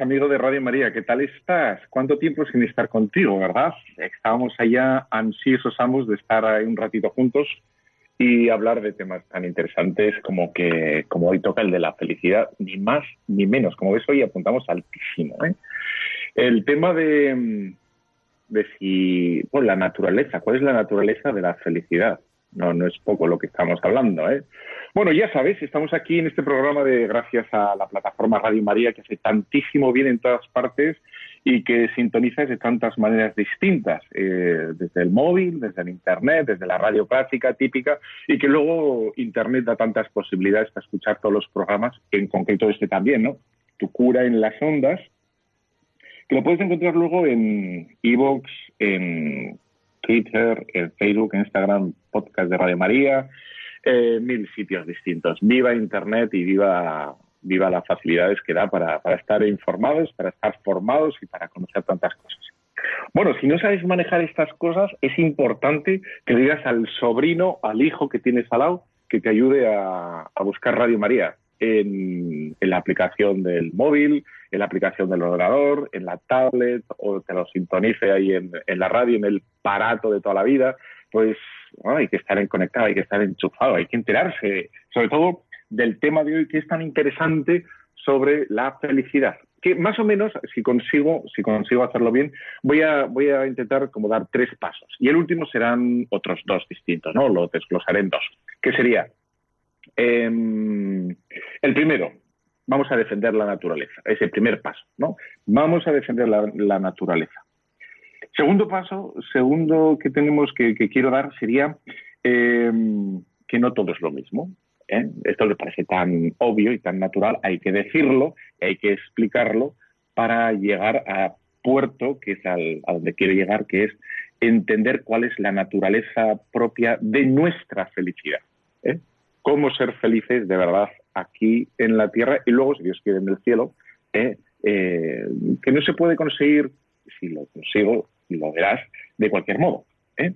Amigo de Radio María. ¿Qué tal estás? ¿Cuánto tiempo sin estar contigo, verdad? Estábamos allá ansiosos ambos de estar ahí un ratito juntos y hablar de temas tan interesantes como que como hoy toca el de la felicidad, ni más ni menos. Como ves, hoy apuntamos altísimo. ¿eh? El tema de, de si, bueno, la naturaleza, ¿cuál es la naturaleza de la felicidad? No, no es poco lo que estamos hablando, ¿eh? Bueno, ya sabes, estamos aquí en este programa de gracias a la plataforma Radio María que hace tantísimo bien en todas partes y que sintoniza de tantas maneras distintas, eh, desde el móvil, desde el Internet, desde la radio clásica típica y que luego Internet da tantas posibilidades para escuchar todos los programas, en concreto este también, ¿no? Tu cura en las ondas, que lo puedes encontrar luego en Evox, en Twitter, en Facebook, Instagram, podcast de Radio María, eh, mil sitios distintos. Viva Internet y viva, viva las facilidades que da para, para estar informados, para estar formados y para conocer tantas cosas. Bueno, si no sabes manejar estas cosas, es importante que digas al sobrino, al hijo que tienes al lado, que te ayude a, a buscar Radio María en, la aplicación del móvil, en la aplicación del ordenador, en la tablet, o que lo sintonice ahí en, la radio, en el parato de toda la vida. Pues hay que estar conectado, hay que estar enchufado, hay que enterarse, sobre todo del tema de hoy que es tan interesante sobre la felicidad. Que más o menos, si consigo, si consigo hacerlo bien, voy a, voy a intentar como dar tres pasos. Y el último serán otros dos distintos, ¿no? Lo desglosaré en dos. ¿Qué sería? Eh, el primero, vamos a defender la naturaleza. Es el primer paso, ¿no? Vamos a defender la, naturaleza. Segundo paso, segundo que tenemos que, que quiero dar sería eh, que no todo es lo mismo. ¿eh? Esto le parece tan obvio y tan natural, hay que decirlo, hay que explicarlo para llegar a puerto, que es al, a donde quiero llegar, que es entender cuál es la naturaleza propia de nuestra felicidad. ¿eh? Cómo ser felices de verdad aquí en la tierra y luego, si Dios quiere, en el cielo, ¿eh? que no se puede conseguir, si lo consigo, lo verás de cualquier modo. ¿eh?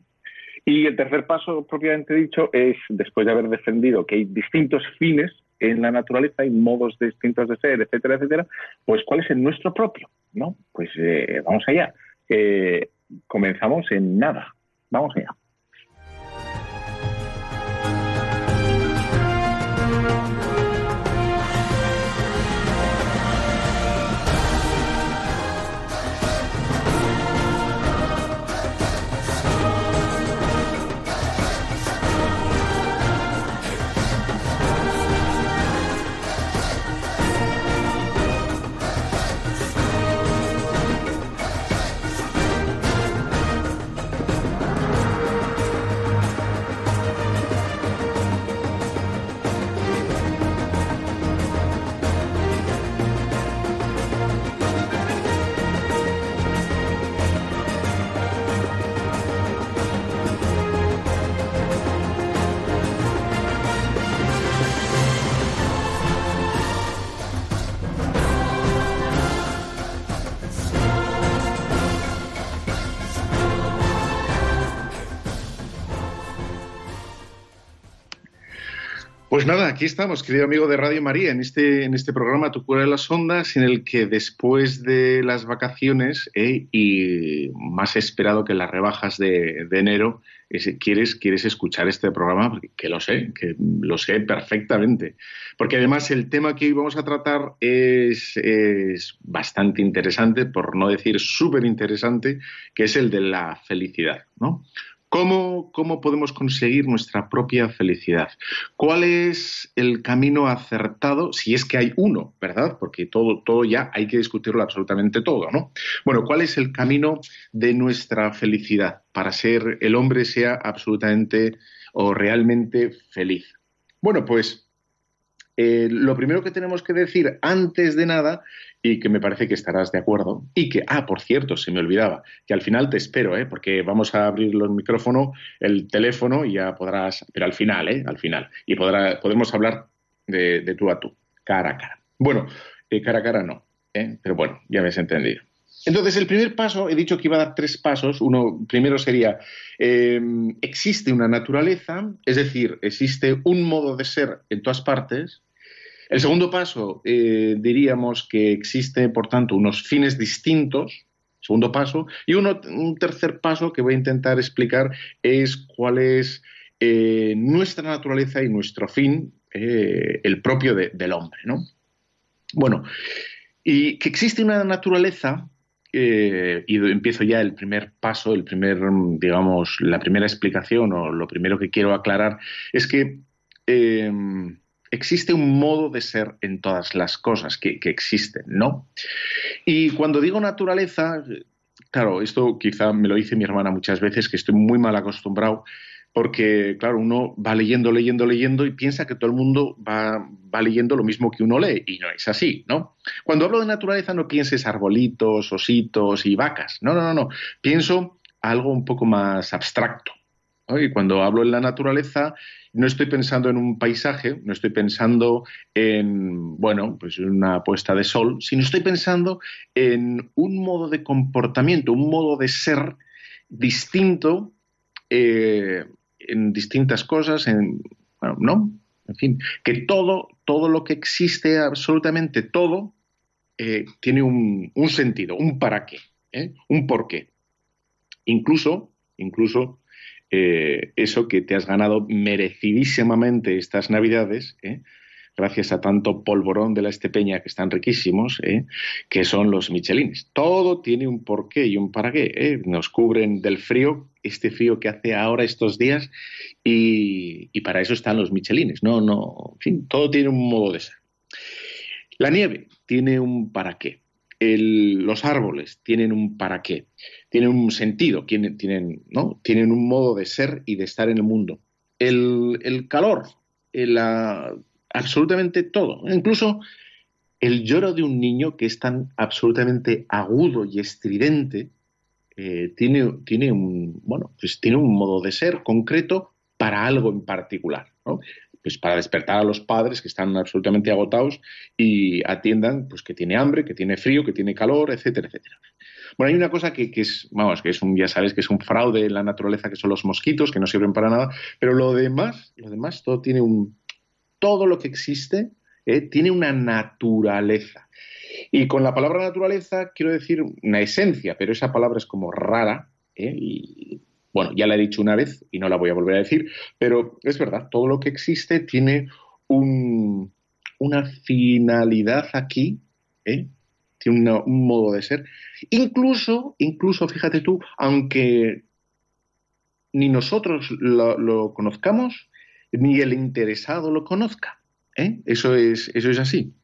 Y el tercer paso, propiamente dicho, es, después de haber defendido que hay distintos fines en la naturaleza, hay modos distintos de ser, etcétera, etcétera, pues cuál es el nuestro propio, ¿no? Pues eh, vamos allá. Eh, comenzamos en nada. Vamos allá. Pues nada, aquí estamos, querido amigo de Radio María, en este, en este programa Tu cura de las ondas, en el que después de las vacaciones eh, y más esperado que las rebajas de, enero, es, quieres, quieres escuchar este programa, que lo sé, que lo sé perfectamente. Porque además el tema que hoy vamos a tratar es, es bastante interesante, por no decir súper interesante, que es el de la felicidad, ¿no? ¿Cómo, ¿Cómo, podemos conseguir nuestra propia felicidad? ¿Cuál es el camino acertado, si es que hay uno, verdad? Porque todo, todo ya hay que discutirlo absolutamente todo, ¿no? Bueno, ¿cuál es el camino de nuestra felicidad para ser el hombre sea absolutamente o realmente feliz? Bueno, pues eh, lo primero que tenemos que decir antes de nada, y que me parece que estarás de acuerdo, y que, ah, por cierto, se me olvidaba, que al final te espero, ¿eh? porque vamos a abrir el micrófono, el teléfono, y ya podrás, pero al final, ¿eh? Al final, y podrá, podemos hablar de, tú a tú, cara a cara. Bueno, eh, cara a cara no, ¿eh? pero bueno, ya me has entendido. Entonces, el primer paso, he dicho que iba a dar tres pasos. Uno, primero sería, existe una naturaleza, es decir, existe un modo de ser en todas partes. El segundo paso, eh, diríamos que existe, por tanto, unos fines distintos, segundo paso. Y un tercer paso que voy a intentar explicar es cuál es eh, nuestra naturaleza y nuestro fin, el propio del hombre. ¿no? Bueno, y que existe una naturaleza eh, y empiezo ya el primer paso, el primer, digamos, la primera explicación o lo primero que quiero aclarar es que eh, existe un modo de ser en todas las cosas que, existen, ¿no? Y cuando digo naturaleza, claro, esto quizá me lo dice mi hermana muchas veces, que estoy muy mal acostumbrado porque, claro, uno va leyendo, leyendo, leyendo y piensa que todo el mundo va, leyendo lo mismo que uno lee, y no es así, ¿no? Cuando hablo de naturaleza no pienses arbolitos, ositos y vacas, no, no, no, no, pienso algo un poco más abstracto. Y cuando hablo en la naturaleza, no estoy pensando en un paisaje, no estoy pensando en, bueno, pues una puesta de sol, sino estoy pensando en un modo de comportamiento, un modo de ser distinto eh, en distintas cosas, en, bueno, ¿no? En fin, que todo, todo lo que existe, absolutamente todo, eh, tiene un, sentido, un para qué, ¿eh? un por qué. Incluso, incluso eh, eso que te has ganado merecidísimamente estas Navidades, gracias a tanto polvorón de la estepeña que están riquísimos, que son los michelines. Todo tiene un porqué y un para qué. Nos cubren del frío este frío que hace ahora estos días y, para eso están los michelines. No, no, en fin, todo tiene un modo de ser. La nieve tiene un para qué. Los árboles tienen un para qué, tienen un sentido, tienen, tienen, ¿no? tienen un modo de ser y de estar en el mundo. El, calor, absolutamente todo, incluso el lloro de un niño que es tan absolutamente agudo y estridente, eh, tiene, tiene, un, bueno, pues tiene un modo de ser concreto para algo en particular. Pues para despertar a los padres que están absolutamente agotados y atiendan pues que tiene hambre, que tiene frío, que tiene calor, etcétera, etcétera. Bueno, hay una cosa que, es, vamos, que es un, ya sabes, que es un fraude en la naturaleza, que son los mosquitos, que no sirven para nada, pero lo demás, lo demás, todo tiene un, todo lo que existe eh, tiene una naturaleza. Y con la palabra naturaleza quiero decir una esencia, pero esa palabra es como rara. ¿eh? Bueno, ya la he dicho una vez y no la voy a volver a decir, pero es verdad, todo lo que existe tiene una finalidad aquí, ¿eh? tiene un modo de ser. Incluso, incluso, fíjate tú, aunque ni nosotros lo, conozcamos, ni el interesado lo conozca. ¿eh? Eso, es, eso es así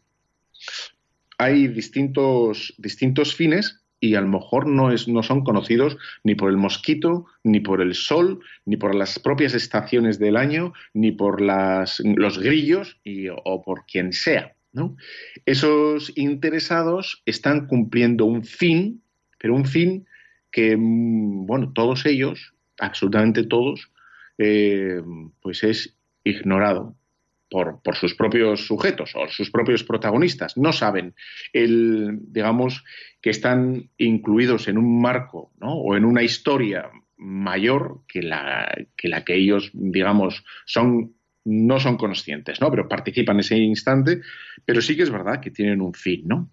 hay distintos, distintos fines y a lo mejor no, es, no son conocidos ni por el mosquito, ni por el sol, ni por las propias estaciones del año, ni por las, los grillos o por quien sea. Esos interesados están cumpliendo un fin, pero un fin que, mm, bueno, todos ellos, absolutamente todos, eh, pues es ignorado por, sus propios sujetos o sus propios protagonistas. No saben, el, digamos, que están incluidos en un marco o en una historia mayor que la, que la que ellos, digamos, son no son conscientes, ¿no? Pero participan en ese instante, pero sí que es verdad que tienen un fin, ¿no?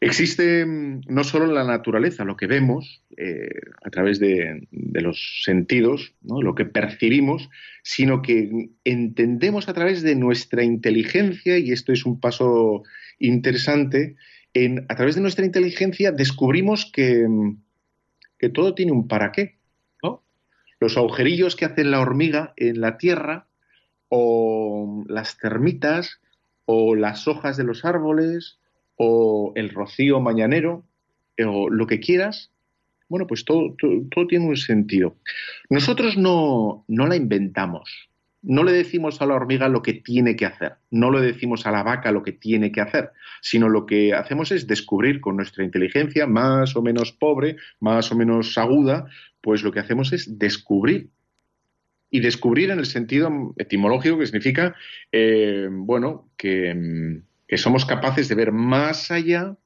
Existe mm, no solo en la naturaleza, lo que vemos eh, a través de, los sentidos, lo que percibimos, sino que entendemos a través de nuestra inteligencia, y esto es un paso interesante, en, a través de nuestra inteligencia descubrimos que, mm, que todo tiene un para qué. Los agujerillos que hace la hormiga en la tierra, o las termitas, o las hojas de los árboles, o el rocío mañanero, o lo que quieras, bueno, pues todo, todo, tiene un sentido. Nosotros no, no, la inventamos, no le decimos a la hormiga lo que tiene que hacer, no le decimos a la vaca lo que tiene que hacer, sino lo que hacemos es descubrir con nuestra inteligencia más o menos pobre, más o menos aguda, pues lo que hacemos es descubrir. Y descubrir en el sentido etimológico que significa, eh, bueno, que, somos capaces de ver más allá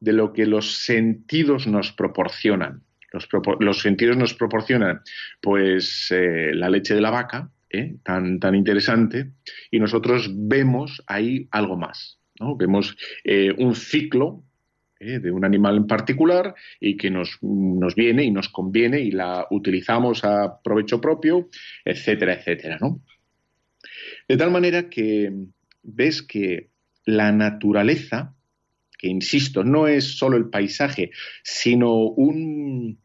de lo que los sentidos nos proporcionan. Los, sentidos nos proporcionan, pues, eh, la leche de la vaca, ¿eh? tan, tan interesante, y nosotros vemos ahí algo más. ¿no? Vemos eh, un ciclo de un animal en particular y que nos, nos, viene y nos conviene y la utilizamos a provecho propio, etcétera, etcétera. ¿no? De tal manera que ves que la naturaleza, que insisto, no es solo el paisaje, sino un,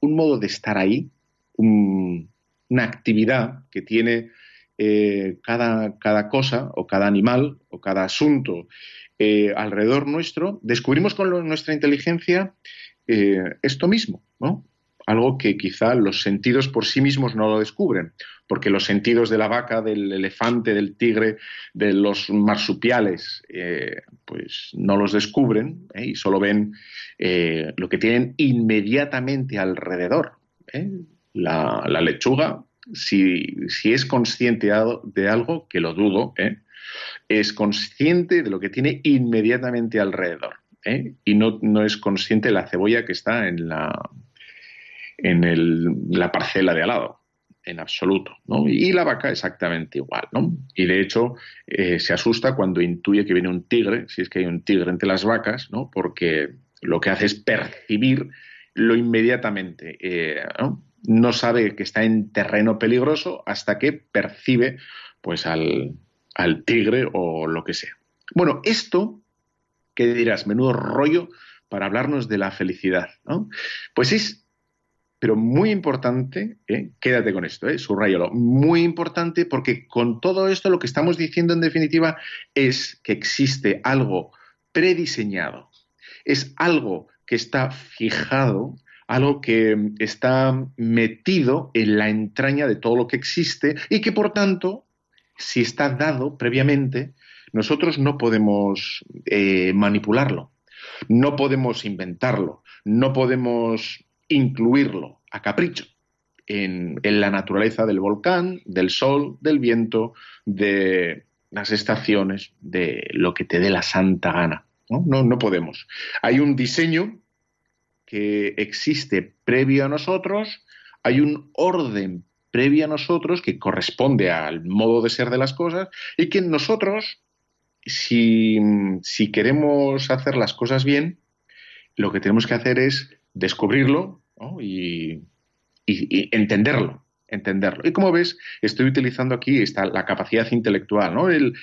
un modo de estar ahí, un, una actividad que tiene eh, cada, cada, cosa o cada animal o cada asunto eh, alrededor nuestro, descubrimos con nuestra inteligencia eh, esto mismo, ¿no? Algo que quizá los sentidos por sí mismos no lo descubren, porque los sentidos de la vaca, del elefante, del tigre, de los marsupiales, pues no los descubren y solo ven lo que tienen inmediatamente alrededor. La, lechuga, si, es consciente de algo, que lo dudo, ¿eh? es consciente de lo que tiene inmediatamente alrededor. ¿eh? Y no, es consciente de la cebolla que está en la, en la parcela de al lado, en absoluto. Y la vaca exactamente igual. Y de hecho eh, se asusta cuando intuye que viene un tigre, si es que hay un tigre entre las vacas, ¿no? porque lo que hace es percibir lo inmediatamente no sabe que está en terreno peligroso hasta que percibe pues al, tigre o lo que sea. Bueno, esto, ¿qué dirás? Menudo rollo para hablarnos de la felicidad, ¿no? Pues es, pero muy importante, ¿eh? quédate con esto, ¿eh? subrayalo, muy importante porque con todo esto lo que estamos diciendo en definitiva es que existe algo prediseñado, es algo que está fijado algo que está metido en la entraña de todo lo que existe y que por tanto, si está dado previamente, nosotros no podemos eh, manipularlo, no podemos inventarlo, no podemos incluirlo a capricho. En, la naturaleza del volcán, del sol, del viento, de las estaciones, de lo que te dé la santa gana. no, no podemos. Hay un diseño que existe previo a nosotros, hay un orden previo a nosotros que corresponde al modo de ser de las cosas y que nosotros, si, queremos hacer las cosas bien, lo que tenemos que hacer es descubrirlo y, entenderlo entenderlo. Y como ves, estoy utilizando aquí esta, la capacidad intelectual, ¿no? el,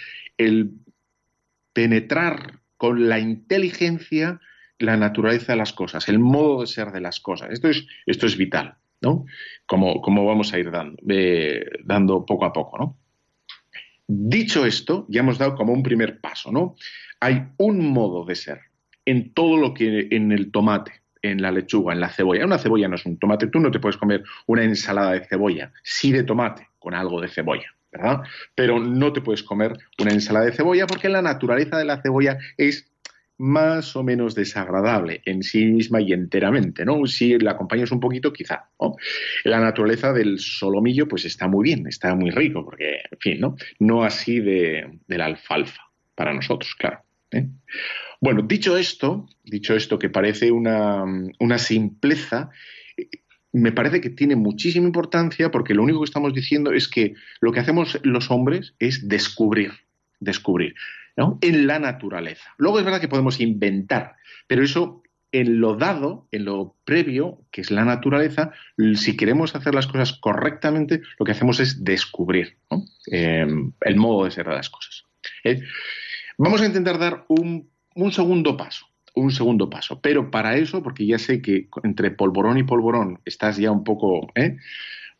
penetrar con la inteligencia la naturaleza de las cosas, el modo de ser de las cosas. Esto es, esto es vital, ¿no? Como, como vamos a ir dando, eh, dando poco a poco, ¿no? Dicho esto, ya hemos dado como un primer paso, ¿no? Hay un modo de ser en todo lo que en el tomate, en la lechuga, en la cebolla. Una cebolla no es un tomate, tú no te puedes comer una ensalada de cebolla, sí de tomate, con algo de cebolla. ¿verdad? Pero no te puedes comer una ensalada de cebolla porque la naturaleza de la cebolla es más o menos desagradable en sí misma y enteramente, ¿no? Si la acompañas un poquito, quizá, La naturaleza del solomillo, pues está muy bien, está muy rico, porque, en fin, ¿no? No así de, la alfalfa, para nosotros, claro. ¿Eh? Bueno, dicho esto, dicho esto que parece una, una simpleza, me parece que tiene muchísima importancia porque lo único que estamos diciendo es que lo que hacemos los hombres es descubrir, descubrir en la naturaleza. Luego es verdad que podemos inventar, pero eso en lo dado, en lo previo, que es la naturaleza, si queremos hacer las cosas correctamente, lo que hacemos es descubrir em, el modo de de las cosas. ¿eh? Vamos a intentar dar un, segundo paso, un segundo paso, pero para eso, porque ya sé que entre polvorón y polvorón estás ya un poco... ¿eh?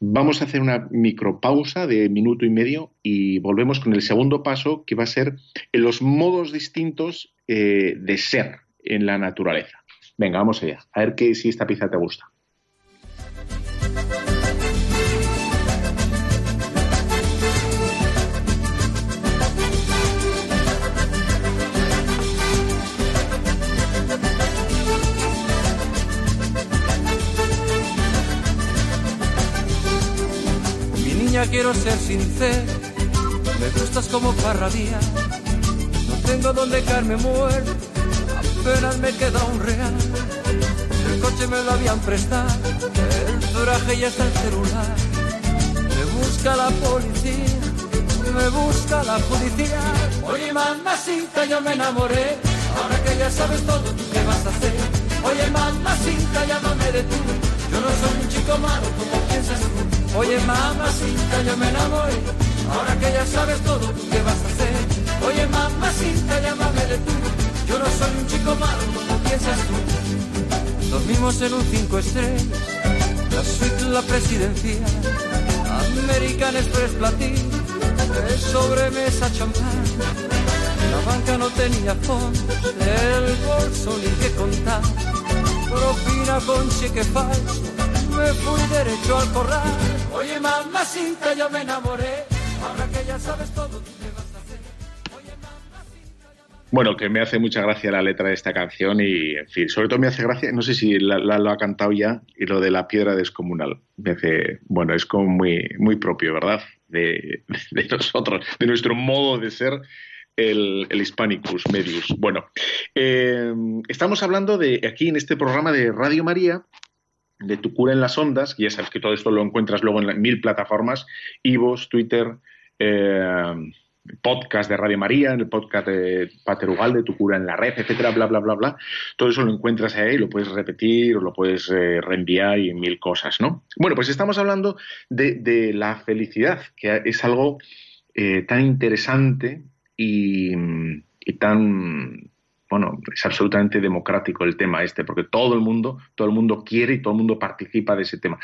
Vamos a hacer una micropausa de minuto y medio y volvemos con el segundo paso, que va a ser los modos distintos eh, de ser en la naturaleza. Venga, vamos allá. A ver que, si esta pieza te gusta. Quiero ser sincero, me gustas como parradía. No tengo donde caerme muerto, apenas me queda un real. El coche me lo habían prestado, el traje ya está el celular. Me busca la policía, me busca la policía. Oye, mamacita, yo me enamoré. Ahora que ya sabes todo, ¿qué vas a hacer? Oye, mamacita, llámame de tú. Yo no soy un chico malo como piensas tú. Oye, mamacita, yo me enamoré. Ahora que ya sabes todo, ¿qué vas a hacer? Oye, mamacita, llámame de tú. Yo no soy un chico malo como piensas tú. Dormimos en un cinco estrellas, la suite, la presidencia, American Express Platinum, de sobremesa champán. La banca no tenía fondos, el bolso ni que contar. Propina con cheque falso, me fui derecho al corral. Oye, mamacita, yo me enamoré. Ahora que ya sabes todo, ¿qué vas a hacer? Oye, mamacita, Bueno, que me hace mucha gracia la letra de esta canción y, en fin, sobre todo me hace gracia, no sé si la, lo ha cantado ya, y lo de la piedra descomunal. Me hace, bueno, es como muy, muy propio, ¿verdad? De, nosotros, de nuestro modo de ser el, el Hispanicus Medius. Bueno, eh, estamos hablando de aquí en este programa de Radio María, de Tu cura en las ondas, y ya sabes que todo esto lo encuentras luego en mil plataformas, Ivos, Twitter, eh, podcast de Radio María, el podcast de Pater Ugalde, Tu cura en la red, etcétera, bla, bla, bla, bla. Todo eso lo encuentras ahí, lo puedes repetir o lo puedes eh, reenviar y mil cosas, ¿no? Bueno, pues estamos hablando de, la felicidad, que es algo eh, tan interesante y tan bueno, es absolutamente democrático el tema este, porque todo el mundo, todo el mundo quiere y todo el mundo participa de ese tema.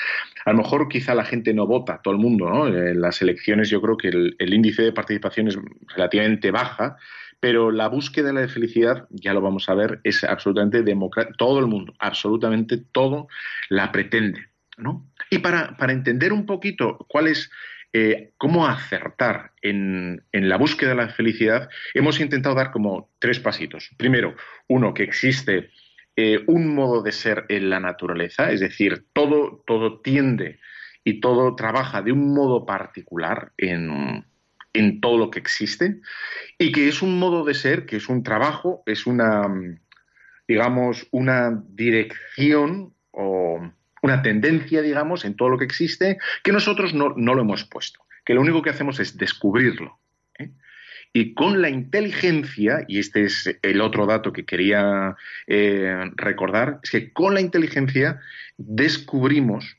A lo mejor quizá la gente no vota, todo el mundo, ¿no? En las elecciones yo creo que el, el índice de participación es relativamente baja, pero la búsqueda de la felicidad, ya lo vamos a ver, es absolutamente democrática. Todo el mundo, absolutamente todo la pretende, ¿no? Y para, para entender un poquito cuál es eh, cómo acertar en, la búsqueda de la felicidad, hemos intentado dar como tres pasitos. Primero, uno, que existe eh, un modo de ser en la naturaleza, es decir, todo, todo tiende y todo trabaja de un modo particular en todo lo que existe, y que es un modo de ser, que es un trabajo, es una, digamos, una dirección o una tendencia, digamos, en todo lo que existe, que nosotros no, lo hemos puesto, que lo único que hacemos es descubrirlo. ¿eh? Y con la inteligencia, y este es el otro dato que quería eh, recordar, es que con la inteligencia descubrimos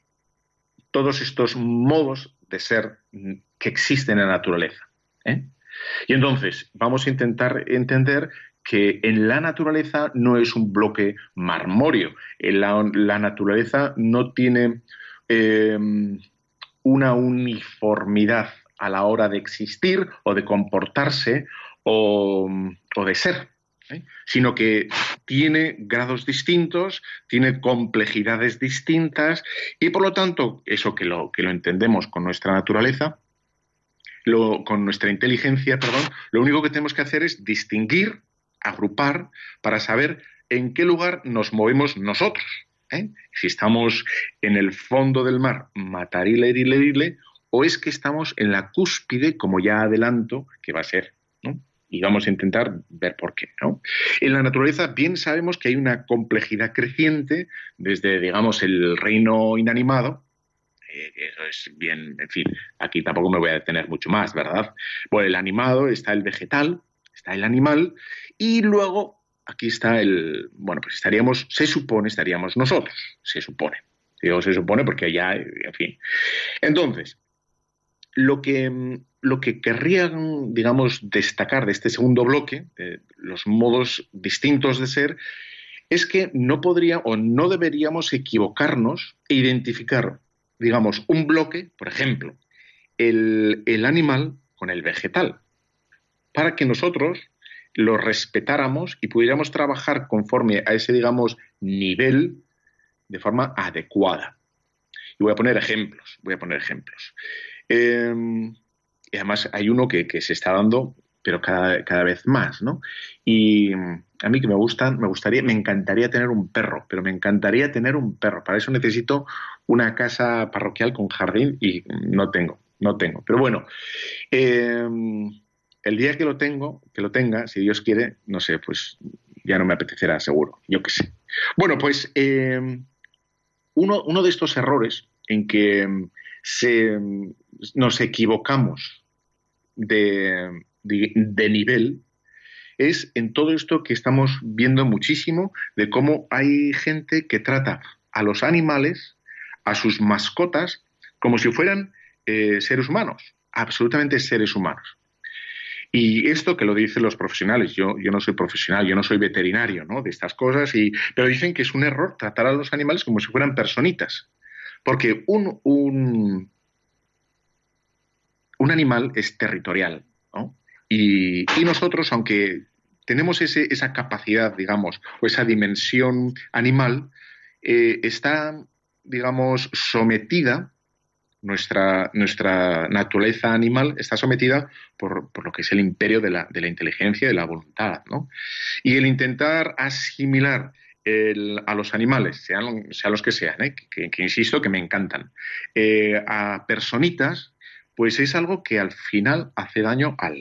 todos estos modos de ser que existen en la naturaleza. ¿eh? Y entonces vamos a intentar entender que en la naturaleza no es un bloque marmóreo. La, naturaleza no tiene eh, una uniformidad a la hora de existir o de comportarse o, de ser, ¿eh? sino que tiene grados distintos, tiene complejidades distintas y por lo tanto, eso que lo, que lo entendemos con nuestra naturaleza, con nuestra inteligencia, perdón, lo único que tenemos que hacer es distinguir agrupar para saber en qué lugar nos movemos nosotros. ¿eh? Si estamos en el fondo del mar, matarile, irile, irile, o es que estamos en la cúspide, como ya adelanto, que va a ser. ¿no? Y vamos a intentar ver por qué. ¿no? En la naturaleza bien sabemos que hay una complejidad creciente desde, digamos, el reino inanimado, eh, eso es bien, en fin, aquí tampoco me voy a detener mucho más, ¿verdad? Bueno, el animado, está el vegetal, está el animal y luego aquí está el, bueno, pues estaríamos, se supone, estaríamos nosotros, se supone. Digo, se supone porque ya, en fin. Entonces, lo que, lo que querría, digamos, destacar de este segundo bloque, los modos distintos de ser, es que no podría o no deberíamos equivocarnos e identificar, digamos, un bloque, por ejemplo, el, el animal con el vegetal, para que nosotros lo respetáramos y pudiéramos trabajar conforme a ese, digamos, nivel de forma adecuada. Y voy a poner ejemplos, voy a poner ejemplos. Eh, y además hay uno que, que, se está dando, pero cada, cada vez más, ¿no? Y a mí que me gusta, me gustaría, me encantaría tener un perro, pero me encantaría tener un perro. Para eso necesito una casa parroquial con jardín y no tengo. no tengo. Pero bueno, eh, el día que lo tengo, que lo tenga, si Dios quiere, no sé, pues ya no me apetecerá, seguro, yo qué sé. Bueno, pues eh, uno, de estos errores en que se, nos equivocamos de nivel es en todo esto que estamos viendo muchísimo de cómo hay gente que trata a los animales, a sus mascotas, como si fueran eh, seres humanos, absolutamente seres humanos. Y esto que lo dicen los profesionales, yo, yo no soy profesional, yo no soy veterinario ¿no? de estas cosas, y, pero dicen que es un error tratar a los animales como si fueran personitas. Porque un, un, un animal es territorial, ¿no? Y, y, nosotros, aunque tenemos ese, esa capacidad, digamos, o esa dimensión animal, eh, está, digamos, sometida nuestra, nuestra naturaleza animal está sometida por, por, lo que es el imperio de la, de la inteligencia y de la voluntad. ¿no? Y el intentar asimilar el, a los animales, sean, sean, los que sean, ¿eh? que, insisto que me encantan, eh, a personitas, pues es algo que al final hace daño al,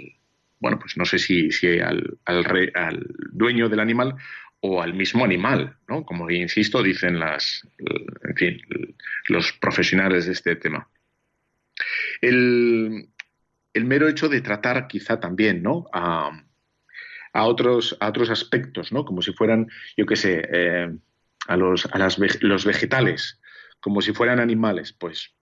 bueno, pues no sé si, si al, al, re, al dueño del animal o al mismo animal, ¿no? Como insisto, dicen las, en fin, los profesionales de este tema. El, el mero hecho de tratar quizá también, ¿no? A, a, otros, a otros aspectos, ¿no? Como si fueran, yo qué sé, eh, a, los, a las, los vegetales, como si fueran animales, pues,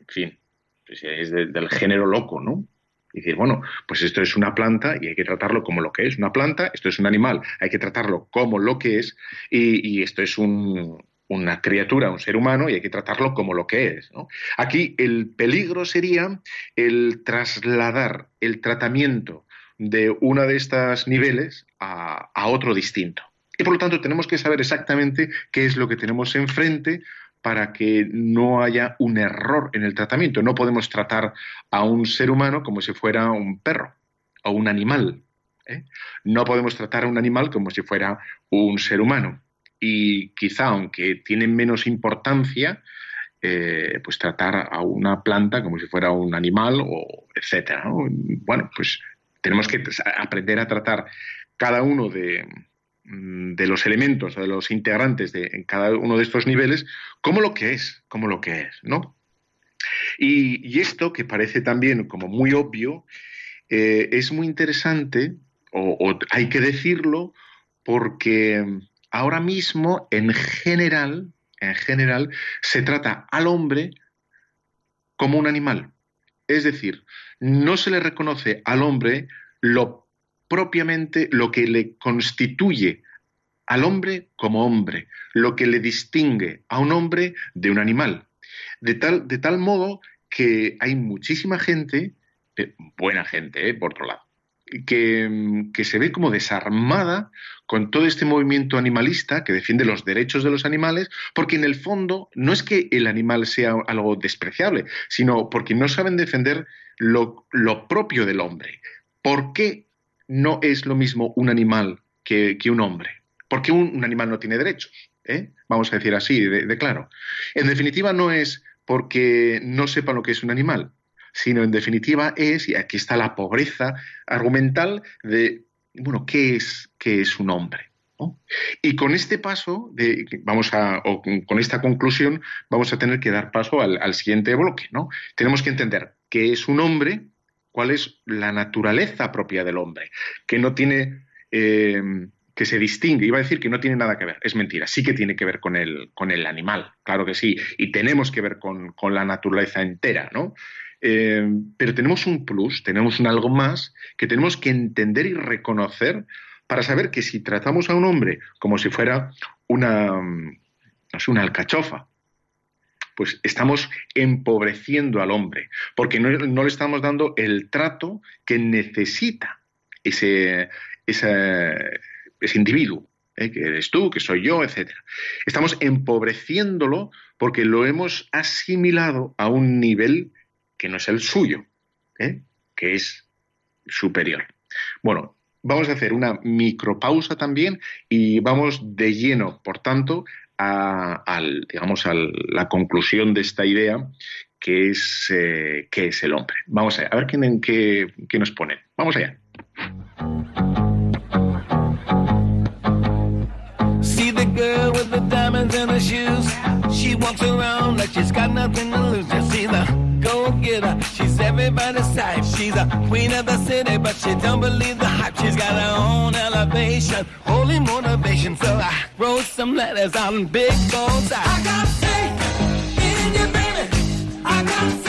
en fin, pues es de, del género loco, ¿no? Y decir, bueno, pues esto es una planta y hay que tratarlo como lo que es una planta, esto es un animal, hay que tratarlo como lo que es, y, esto es un, una criatura, un ser humano, y hay que tratarlo como lo que es. Aquí el peligro sería el trasladar el tratamiento de uno de estos niveles a otro distinto. Y por lo tanto tenemos que saber exactamente qué es lo que tenemos enfrente para que no haya un error en el tratamiento. No podemos tratar a un ser humano como si fuera un perro o un animal. ¿eh? No podemos tratar a un animal como si fuera un ser humano. Y quizá, aunque tiene menos importancia, eh, pues tratar a una planta como si fuera un animal o etcétera. ¿no? Bueno, pues tenemos que aprender a tratar cada uno de, de los elementos, de los integrantes de en cada uno de estos niveles, como lo que es, como lo que es, ¿no? Y, y esto, que parece también como muy obvio, eh, es muy interesante, o, o, hay que decirlo, porque ahora mismo, en general, en general, se trata al hombre como un animal. Es decir, no se le reconoce al hombre lo propiamente lo que le constituye al hombre como hombre, lo que le distingue a un hombre de un animal. De tal, modo que hay muchísima gente, eh, buena gente, eh, por otro lado, que, que, se ve como desarmada con todo este movimiento animalista que defiende los derechos de los animales, porque en el fondo no es que el animal sea algo despreciable, sino porque no saben defender lo, lo propio del hombre. ¿Por qué no es lo mismo un animal que, un hombre. Porque un, animal no tiene derechos, ¿eh? vamos a decir así, de, claro. En definitiva, no es porque no sepa lo que es un animal, sino en definitiva es, y aquí está la pobreza argumental de, bueno, ¿qué es, qué es un hombre? Y con este paso, de, vamos a, o con esta conclusión, vamos a tener que dar paso al, al siguiente bloque. ¿no? Tenemos que entender qué es un hombre, cuál es la naturaleza propia del hombre, que no tiene, eh, que se distingue, iba a decir que no tiene nada que ver, es mentira, sí que tiene que ver con el, con el animal, claro que sí, y tenemos que ver con, con la naturaleza entera, ¿no? Eh, pero tenemos un plus, tenemos un algo más que tenemos que entender y reconocer para saber que si tratamos a un hombre como si fuera una, no sé, una alcachofa, pues estamos empobreciendo al hombre, porque no, le estamos dando el trato que necesita ese individuo. ¿eh? que eres tú, que soy yo, etc. Estamos empobreciéndolo porque lo hemos asimilado a un nivel que no es el suyo, ¿eh? que es superior. Bueno, vamos a hacer una micropausa también y vamos de lleno, por tanto, al, digamos, a la conclusión de esta idea, qué es, eh, qué es el hombre. Vamos a ver quién, qué, qué nos pone. Vamos allá. See the girl with the diamonds in her shoes. She walks around like she's got nothing to lose. The. She's everybody's type. She's a queen of the city, but she don't believe the hype. She's got her own elevation, holy motivation. So I wrote some letters on big goals. I got faith in you, baby. I got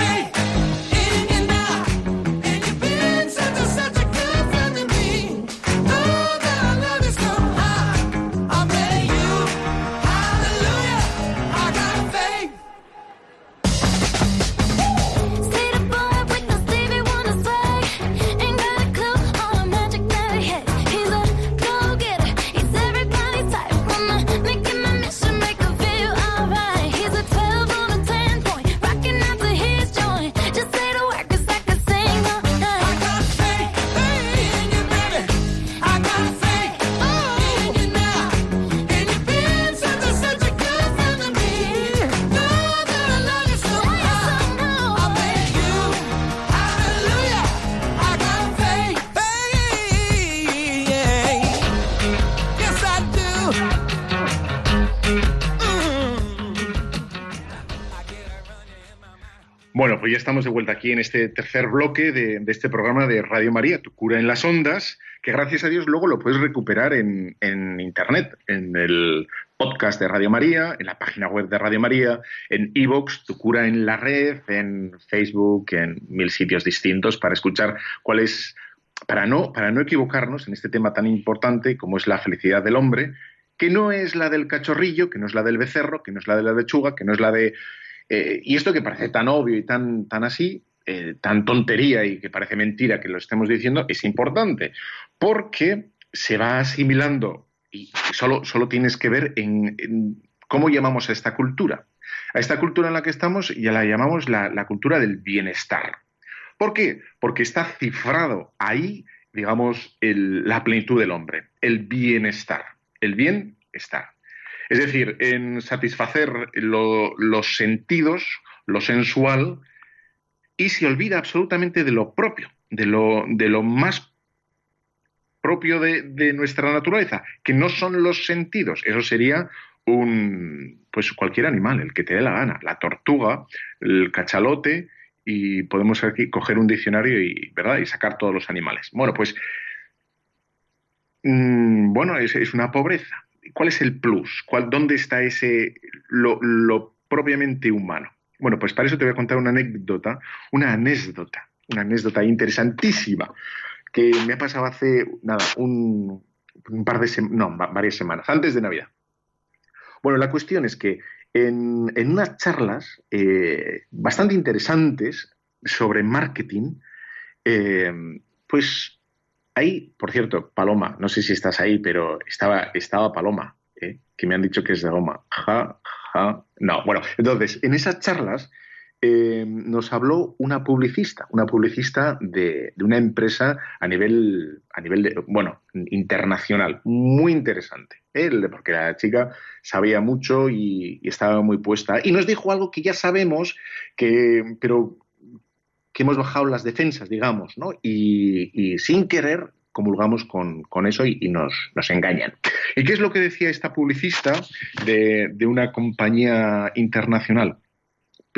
pues ya estamos de vuelta aquí en este tercer bloque de, este programa de Radio María, Tu cura en las ondas, que gracias a Dios luego lo puedes recuperar en, Internet, en el podcast de Radio María, en la página web de Radio María, en Evox, Tu cura en la red, en Facebook, en mil sitios distintos para escuchar cuál es, para no, para no equivocarnos en este tema tan importante como es la felicidad del hombre, que no es la del cachorrillo, que no es la del becerro, que no es la de la lechuga, que no es la de eh, y esto que parece tan obvio y tan, tan así, eh, tan tontería y que parece mentira que lo estemos diciendo, es importante, porque se va asimilando y solo, solo tienes que ver en, cómo llamamos a esta cultura. A esta cultura en la que estamos ya la llamamos la, cultura del bienestar. ¿Por qué? Porque está cifrado ahí, digamos, la plenitud del hombre, el bienestar, el bienestar. Es decir, en satisfacer los sentidos, lo sensual, y se olvida absolutamente de lo propio, de lo, de lo más propio de, nuestra naturaleza, que no son los sentidos. Eso sería un, pues cualquier animal, el que te dé la gana, la tortuga, el cachalote, y podemos aquí coger un diccionario y, ¿verdad? y sacar todos los animales. Bueno, pues, mm, bueno, es una pobreza. ¿Cuál es el plus? ¿Cuál, ¿Dónde está ese lo, propiamente humano? Bueno, pues para eso te voy a contar una anécdota, una anécdota, una anécdota interesantísima que me ha pasado hace, nada, un, par de semanas, no, varias semanas, antes de Navidad. Bueno, la cuestión es que en, unas charlas eh, bastante interesantes sobre marketing, eh, pues Ahí, por cierto, Paloma, no sé si estás ahí, pero estaba, estaba Paloma, ¿eh? que me han dicho que es de Roma. Ja, ja. No, bueno, entonces, en esas charlas eh, nos habló una publicista, una publicista de, una empresa a nivel, a nivel de, bueno, internacional, muy interesante, ¿eh? porque la chica sabía mucho y, y, estaba muy puesta. Y nos dijo algo que ya sabemos, que, pero que hemos bajado las defensas, digamos, ¿no? Y, sin querer comulgamos con, eso y, nos, engañan. ¿Y qué es lo que decía esta publicista de, una compañía internacional?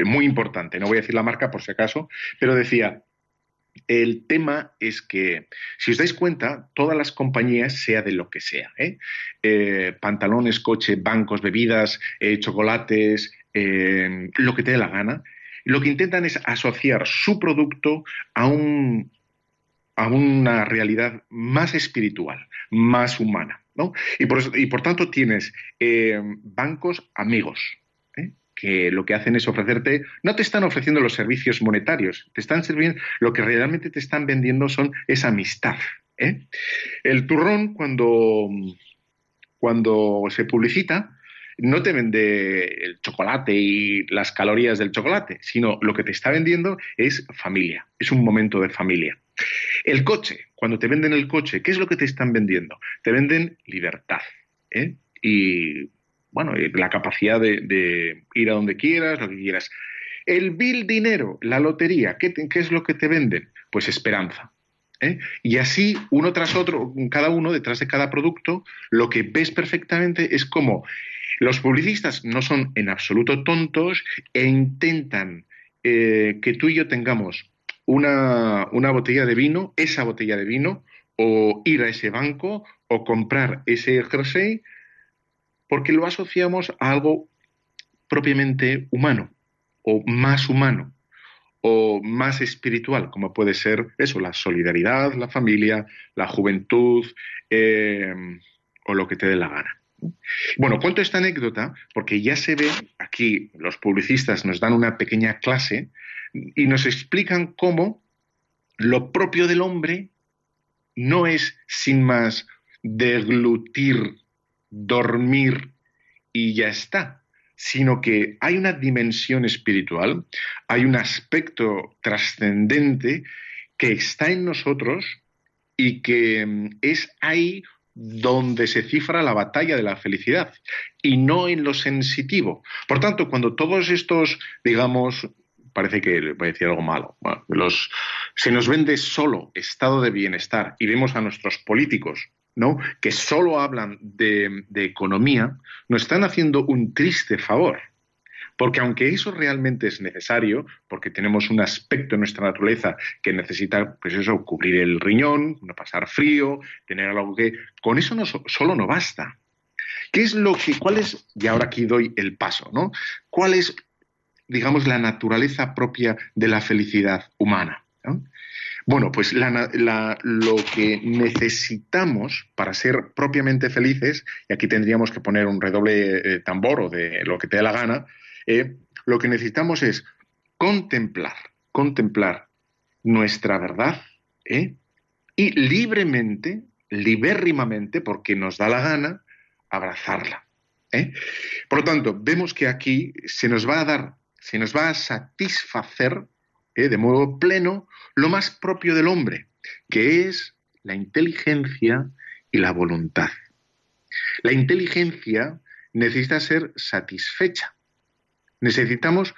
Muy importante, no voy a decir la marca por si acaso, pero decía, el tema es que, si os dais cuenta, todas las compañías, sea de lo que sea, ¿eh? Eh, pantalones, coche, bancos, bebidas, eh, chocolates, lo que te dé la gana, lo que intentan es asociar su producto a, un, a una realidad más espiritual, más humana. ¿no? Y, por, tanto tienes eh, bancos amigos, ¿eh? que lo que hacen es ofrecerte, no te están ofreciendo los servicios monetarios, te están sirviendo, lo que realmente te están vendiendo son esa amistad. ¿eh? El turrón, cuando, cuando se publicita, no te vende el chocolate y las calorías del chocolate, sino lo que te está vendiendo es familia, es un momento de familia. El coche, cuando te venden el coche, ¿qué es lo que te están vendiendo? Te venden libertad ¿eh? y, bueno, la capacidad de, ir a donde quieras, lo que quieras. El bill dinero, la lotería, ¿qué, qué es lo que te venden? Pues esperanza. ¿eh? Y así, uno tras otro, cada uno detrás de cada producto, lo que ves perfectamente es como los publicistas no son en absoluto tontos e intentan eh, que tú y yo tengamos una, botella de vino, esa botella de vino, o ir a ese banco, o comprar ese jersey, porque lo asociamos a algo propiamente humano, o más humano o más espiritual, como puede ser eso, la solidaridad, la familia, la juventud eh, o lo que te dé la gana. Bueno, cuento esta anécdota porque ya se ve, aquí los publicistas nos dan una pequeña clase y nos explican cómo lo propio del hombre no es sin más deglutir, dormir y ya está, sino que hay una dimensión espiritual, hay un aspecto trascendente que está en nosotros y que es ahí donde se cifra la batalla de la felicidad y no en lo sensitivo. Por tanto, cuando todos estos, digamos, parece que voy a decir algo malo, los, se nos vende solo estado de bienestar y vemos a nuestros políticos ¿no? que solo hablan de, economía, nos están haciendo un triste favor. Porque aunque eso realmente es necesario, porque tenemos un aspecto en nuestra naturaleza que necesita, pues eso, cubrir el riñón, no pasar frío, tener algo que... Con eso no, solo no basta. ¿Qué es lo que, cuál es, y ahora aquí doy el paso, ¿no? ¿Cuál es, digamos, la naturaleza propia de la felicidad humana? Bueno, pues lo que necesitamos para ser propiamente felices, y aquí tendríamos que poner un redoble eh, tambor o de lo que te dé la gana, eh, lo que necesitamos es contemplar, contemplar nuestra verdad ¿eh? y libremente, libérrimamente, porque nos da la gana, abrazarla. Por lo tanto, vemos que aquí se nos va a dar, se nos va a satisfacer de modo pleno lo más propio del hombre, que es la inteligencia y la voluntad. La inteligencia necesita ser satisfecha. Necesitamos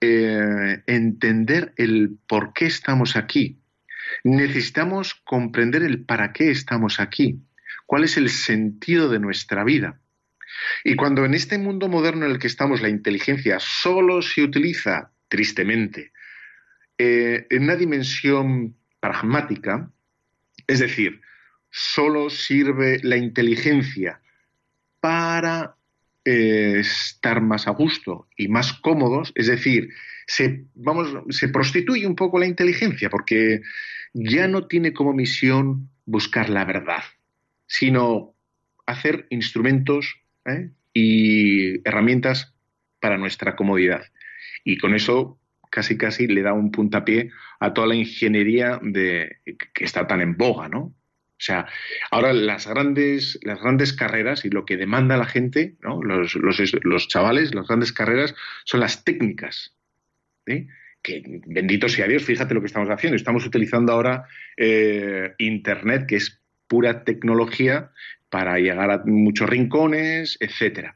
eh, entender el por qué estamos aquí. Necesitamos comprender el para qué estamos aquí. ¿Cuál es el sentido de nuestra vida? Y cuando en este mundo moderno en el que estamos la inteligencia solo se utiliza, tristemente, eh, en una dimensión pragmática, es decir, solo sirve la inteligencia para eh, estar más a gusto y más cómodos, es decir, se, vamos, se prostituye un poco la inteligencia porque ya no tiene como misión buscar la verdad, sino hacer instrumentos ¿eh? y herramientas para nuestra comodidad. Y con eso casi casi le da un puntapié a toda la ingeniería de, que está tan en boga, ¿no? O sea, ahora las grandes, las grandes carreras y lo que demanda la gente, ¿no? los, los, chavales, las grandes carreras, son las técnicas. ¿eh? Que bendito sea Dios, fíjate lo que estamos haciendo. Estamos utilizando ahora eh, Internet, que es pura tecnología, para llegar a muchos rincones, etcétera.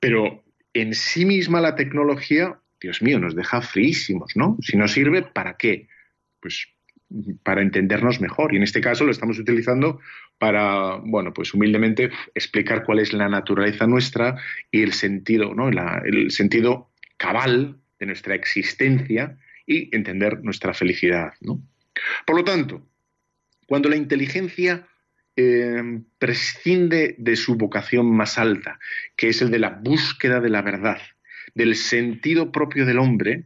Pero en sí misma la tecnología Dios mío, nos deja fríísimos, ¿no? Si no sirve, ¿para qué? Pues para entendernos mejor. Y en este caso lo estamos utilizando para, bueno, pues humildemente explicar cuál es la naturaleza nuestra y el sentido, ¿no? el sentido cabal de nuestra existencia y entender nuestra felicidad, ¿no? Por lo tanto, cuando la inteligencia eh, prescinde de su vocación más alta, que es el de la búsqueda de la verdad, del sentido propio del hombre,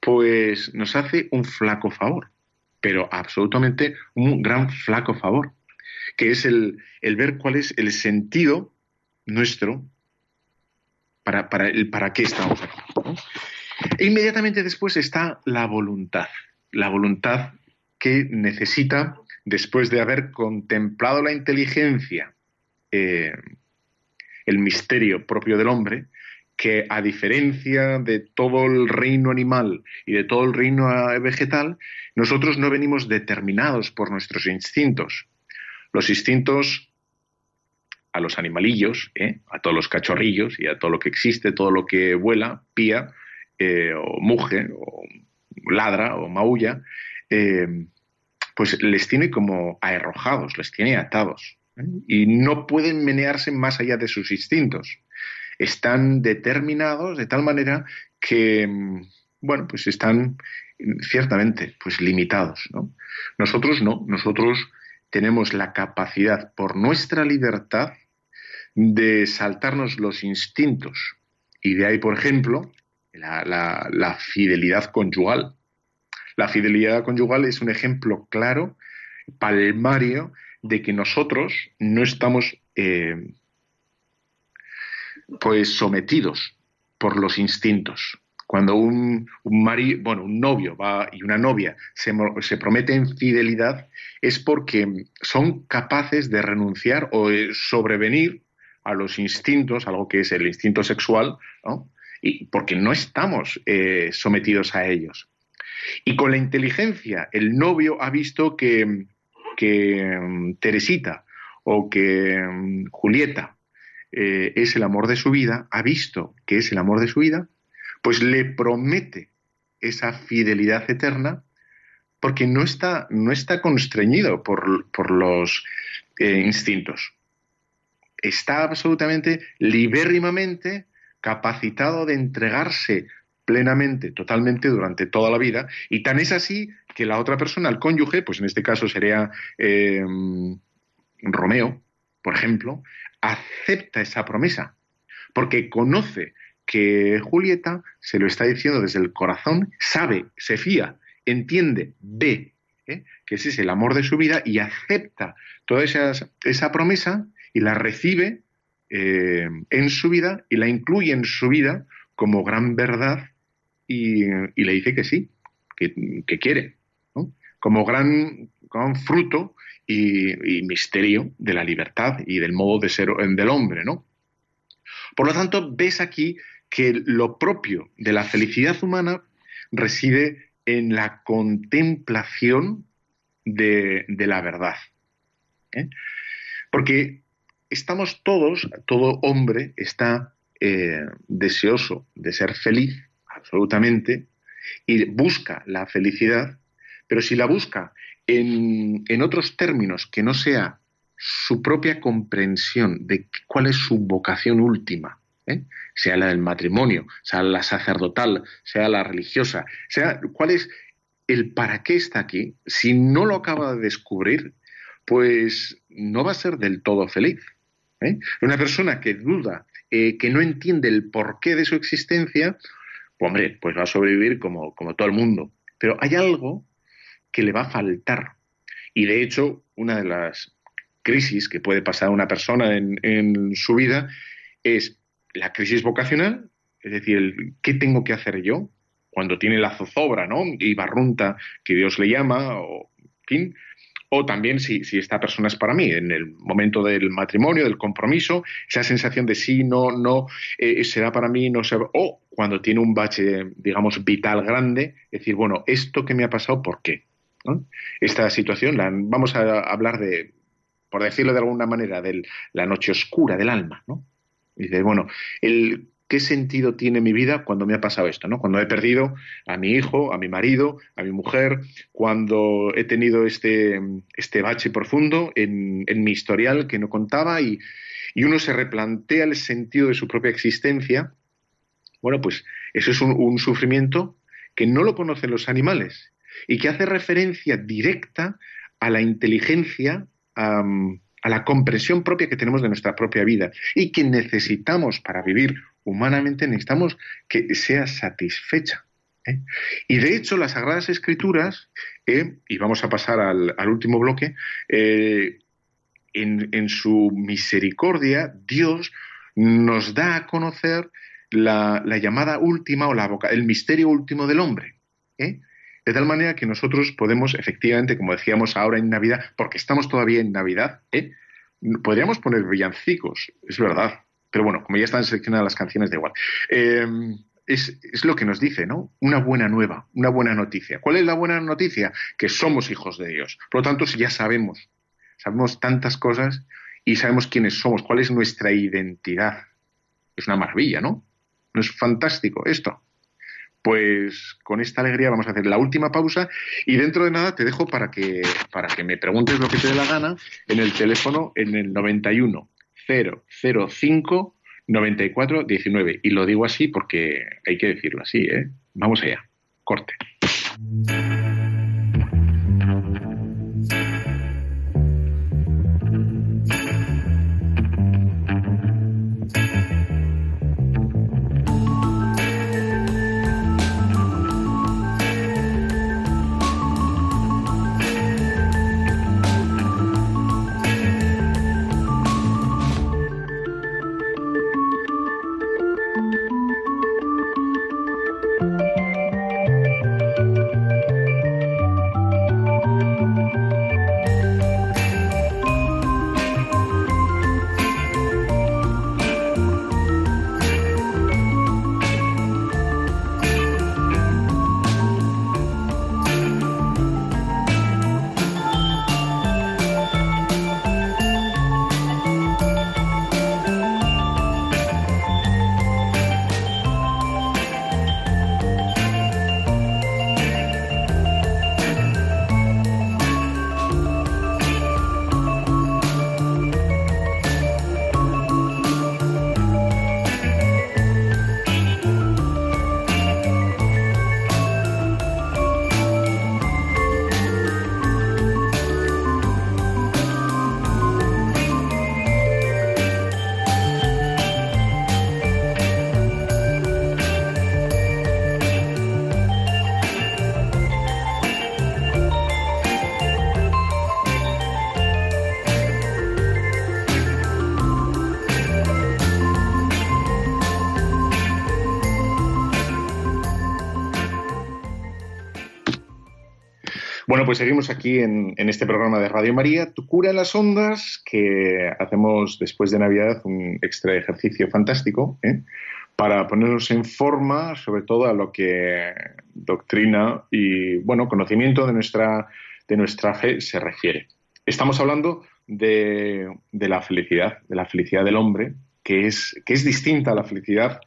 pues nos hace un flaco favor, pero absolutamente un gran flaco favor, que es el, ver cuál es el sentido nuestro para, para, el para qué estamos aquí. E inmediatamente después está la voluntad, la voluntad que necesita, después de haber contemplado la inteligencia, eh, el misterio propio del hombre, que a diferencia de todo el reino animal y de todo el reino vegetal, nosotros no venimos determinados por nuestros instintos. Los instintos a los animalillos, ¿eh? a todos los cachorrillos y a todo lo que existe, todo lo que vuela, pía, eh, o muge, o ladra, o maulla, eh, pues les tiene como arrojados, les tiene atados. Y no pueden menearse más allá de sus instintos. Están determinados de tal manera que, bueno, pues están ciertamente pues limitados. Nosotros no, nosotros tenemos la capacidad por nuestra libertad de saltarnos los instintos. Y de ahí, por ejemplo, la, fidelidad conyugal. La fidelidad conyugal es un ejemplo claro, palmario, de que nosotros no estamos eh, pues sometidos por los instintos. Cuando un, un, bueno, un novio va y una novia se, prometen fidelidad es porque son capaces de renunciar o de sobrevenir a los instintos, algo que es el instinto sexual, y porque no estamos eh, sometidos a ellos. Y con la inteligencia, el novio ha visto que, que mm, Teresita o que mm, Julieta eh, es el amor de su vida, ha visto que es el amor de su vida, pues le promete esa fidelidad eterna porque no está, no está constreñido por, los eh, instintos. Está absolutamente, libérrimamente capacitado de entregarse plenamente, totalmente durante toda la vida, y tan es así que la otra persona, el cónyuge, pues en este caso sería eh, Romeo, por ejemplo, acepta esa promesa, porque conoce que Julieta se lo está diciendo desde el corazón, sabe, se fía, entiende, ve ¿eh? que ese es el amor de su vida y acepta toda esa, promesa y la recibe eh, en su vida y la incluye en su vida como gran verdad y, le dice que sí, que, quiere, como gran, gran fruto y, misterio de la libertad y del modo de ser del hombre, ¿no? Por lo tanto, ves aquí que lo propio de la felicidad humana reside en la contemplación de, la verdad. ¿eh? Porque estamos todos, todo hombre está eh, deseoso de ser feliz, absolutamente, y busca la felicidad, pero si la busca en, otros términos que no sea su propia comprensión de cuál es su vocación última, ¿eh? sea la del matrimonio, sea la sacerdotal, sea la religiosa, sea cuál es el para qué está aquí, si no lo acaba de descubrir, pues no va a ser del todo feliz. ¿eh? Una persona que duda, eh, que no entiende el porqué de su existencia, pues, hombre, pues va a sobrevivir como, como todo el mundo. Pero hay algo que le va a faltar. Y de hecho, una de las crisis que puede pasar a una persona en, en su vida es la crisis vocacional, es decir, ¿qué tengo que hacer yo? Cuando tiene la zozobra, ¿no? Y barrunta que Dios le llama, o fin. O también si, si, esta persona es para mí, en el momento del matrimonio, del compromiso, esa sensación de sí, no, no, eh, será para mí, no será. O cuando tiene un bache, digamos, vital grande, decir, bueno, esto que me ha pasado, ¿por qué? Esta situación, la, vamos a hablar de, por decirlo de alguna manera, de la noche oscura del alma, ¿no? dice, bueno, el, ¿qué sentido tiene mi vida cuando me ha pasado esto? ¿no? Cuando he perdido a mi hijo, a mi marido, a mi mujer, cuando he tenido este, este bache profundo en, mi historial que no contaba y, uno se replantea el sentido de su propia existencia, bueno, pues eso es un, sufrimiento que no lo conocen los animales y que hace referencia directa a la inteligencia, a la comprensión propia que tenemos de nuestra propia vida y que necesitamos para vivir humanamente, necesitamos que sea satisfecha. ¿eh? Y de hecho, las Sagradas Escrituras, eh, y vamos a pasar al, último bloque, eh, en, su misericordia, Dios nos da a conocer la, llamada última o la el misterio último del hombre. De tal manera que nosotros podemos, efectivamente, como decíamos ahora en Navidad, porque estamos todavía en Navidad, ¿eh? podríamos poner villancicos, es verdad. Pero bueno, como ya están seleccionadas las canciones, da igual. Em, es, es, lo que nos dice, ¿no? Una buena nueva, una buena noticia. ¿Cuál es la buena noticia? Que somos hijos de Dios. Por lo tanto, ya sabemos, sabemos tantas cosas y sabemos quiénes somos, cuál es nuestra identidad. Es una maravilla, ¿no? ¿No es fantástico esto? Pues con esta alegría vamos a hacer la última pausa y dentro de nada te dejo para que, para que me preguntes lo que te dé la gana en el teléfono en el 91 005 94 19. Y lo digo así porque hay que decirlo así, ¿eh? Vamos allá. Corte. Bueno, pues seguimos aquí en, este programa de Radio María, Tu cura en las ondas, que hacemos después de Navidad un extra ejercicio fantástico ¿eh? para ponernos en forma, sobre todo a lo que doctrina y bueno conocimiento de nuestra, de nuestra fe se refiere. Estamos hablando de, de la felicidad, de la felicidad del hombre, que es, que es distinta a la felicidad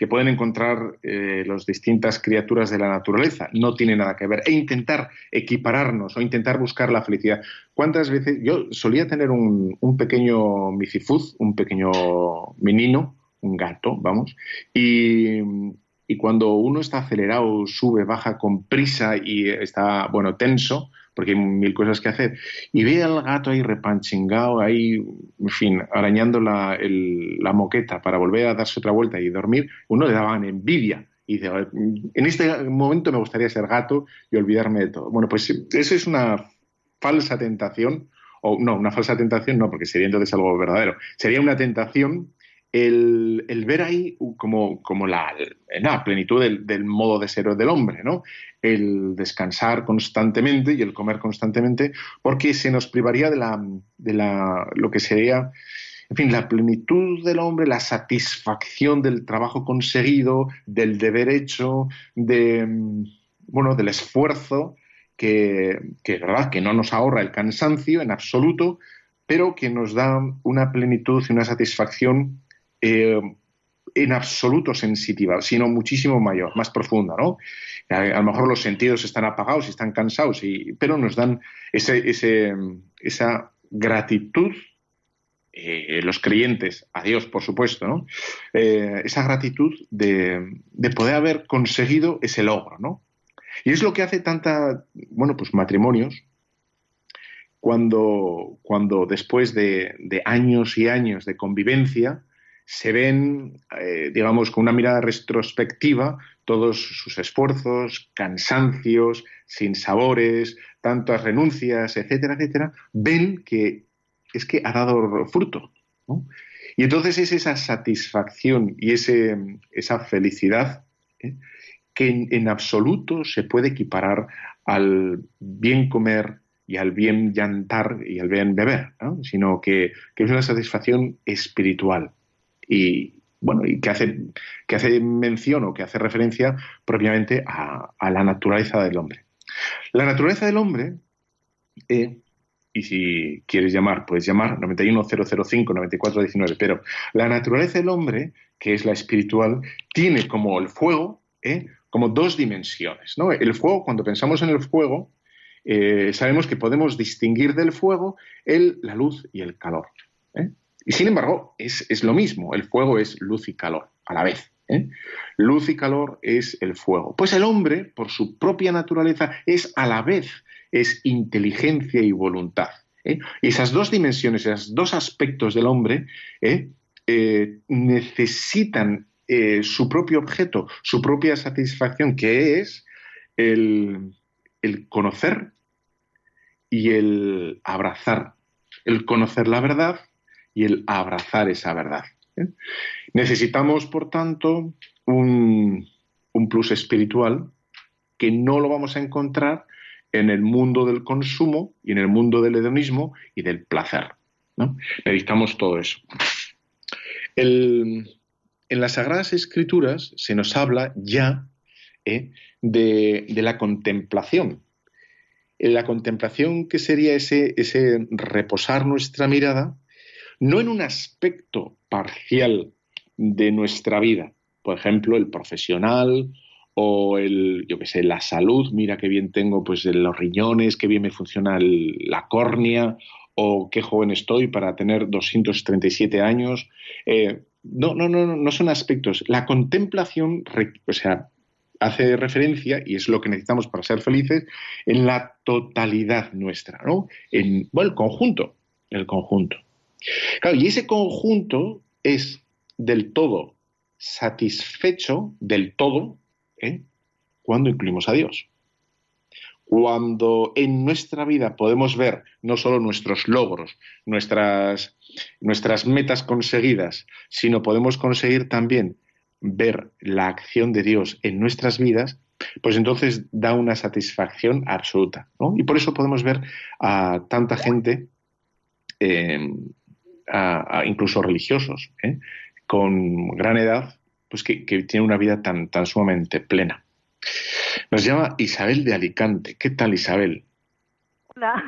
que pueden encontrar eh, las distintas criaturas de la naturaleza. No tiene nada que ver. E intentar equipararnos o intentar buscar la felicidad. ¿Cuántas veces? Yo solía tener un, pequeño misifuz, un pequeño menino, un gato, vamos, y, y cuando uno está acelerado, sube, baja con prisa y está, bueno, tenso, porque hay mil cosas que hacer. Y ve al gato ahí repanchingado, ahí, en fin, arañando la, moqueta para volver a darse otra vuelta y dormir, uno le daban envidia. Y dice, en este momento me gustaría ser gato y olvidarme de todo. Bueno, pues eso es una falsa tentación, o no, una falsa tentación no, porque sería entonces algo verdadero. Sería una tentación el, ver ahí como, como la, plenitud del, modo de ser del hombre, ¿no? El descansar constantemente y el comer constantemente, porque se nos privaría de, la, de la, lo que sería, en fin, la plenitud del hombre, la satisfacción del trabajo conseguido, del deber hecho, de, bueno, del esfuerzo, que, que, ¿verdad? que no nos ahorra el cansancio en absoluto, pero que nos da una plenitud y una satisfacción eh, en absoluto sensitiva, sino muchísimo mayor, más profunda, ¿no? A, lo mejor los sentidos están apagados y están cansados, pero nos dan ese, esa gratitud, eh, los creyentes, a Dios, por supuesto, ¿no? Eh, esa gratitud de, poder haber conseguido ese logro, ¿no? Y es lo que hace tanta, bueno, pues matrimonios, cuando, cuando después de, de años y años de convivencia, se ven, eh, digamos, con una mirada retrospectiva todos sus esfuerzos, cansancios, sinsabores, tantas renuncias, etcétera, etcétera, ven que es que ha dado fruto. Y entonces es esa satisfacción y ese, esa felicidad ¿eh? que en, absoluto se puede equiparar al bien comer y al bien llantar y al bien beber, sino que, que es una satisfacción espiritual y bueno, y que hace, que hace mención o que hace referencia propiamente a, la naturaleza del hombre. La naturaleza del hombre, eh, y si quieres llamar, puedes llamar 91005-9419, pero la naturaleza del hombre, que es la espiritual, tiene como el fuego, eh, como dos dimensiones. ¿no? El fuego, cuando pensamos en el fuego, eh, sabemos que podemos distinguir del fuego el, la luz y el calor. ¿eh? Y sin embargo, es, es, lo mismo, el fuego es luz y calor a la vez. ¿eh? Luz y calor es el fuego. Pues el hombre, por su propia naturaleza, es a la vez, es inteligencia y voluntad. Y esas dos dimensiones, esos dos aspectos del hombre, necesitan su propio objeto, su propia satisfacción, que es el, el conocer y el abrazar, el conocer la verdad y el abrazar esa verdad. ¿eh? Necesitamos, por tanto, un, plus espiritual que no lo vamos a encontrar en el mundo del consumo y en el mundo del hedonismo y del placer. Necesitamos todo eso. en las Sagradas Escrituras se nos habla ya ¿eh? de, la contemplación. La contemplación que sería ese reposar nuestra mirada, no en un aspecto parcial de nuestra vida, por ejemplo, el profesional o el, yo qué sé, la salud, mira qué bien tengo pues los riñones, qué bien me funciona la córnea, o qué joven estoy para tener 237 años. Eh, no, no, no, no son aspectos. La contemplación, o sea, hace referencia, y es lo que necesitamos para ser felices, en la totalidad nuestra, ¿no? En el conjunto, el conjunto. Claro, y ese conjunto es del todo satisfecho, del todo, ¿eh? cuando incluimos a Dios. Cuando en nuestra vida podemos ver no solo nuestros logros, nuestras, nuestras metas conseguidas, sino podemos conseguir también ver la acción de Dios en nuestras vidas, pues entonces da una satisfacción absoluta. Y por eso podemos ver a tanta gente, incluso religiosos, ¿eh? con gran edad, pues que, que tienen una vida tan, tan sumamente plena. Nos llama Isabel de Alicante. ¿Qué tal, Isabel? Hola.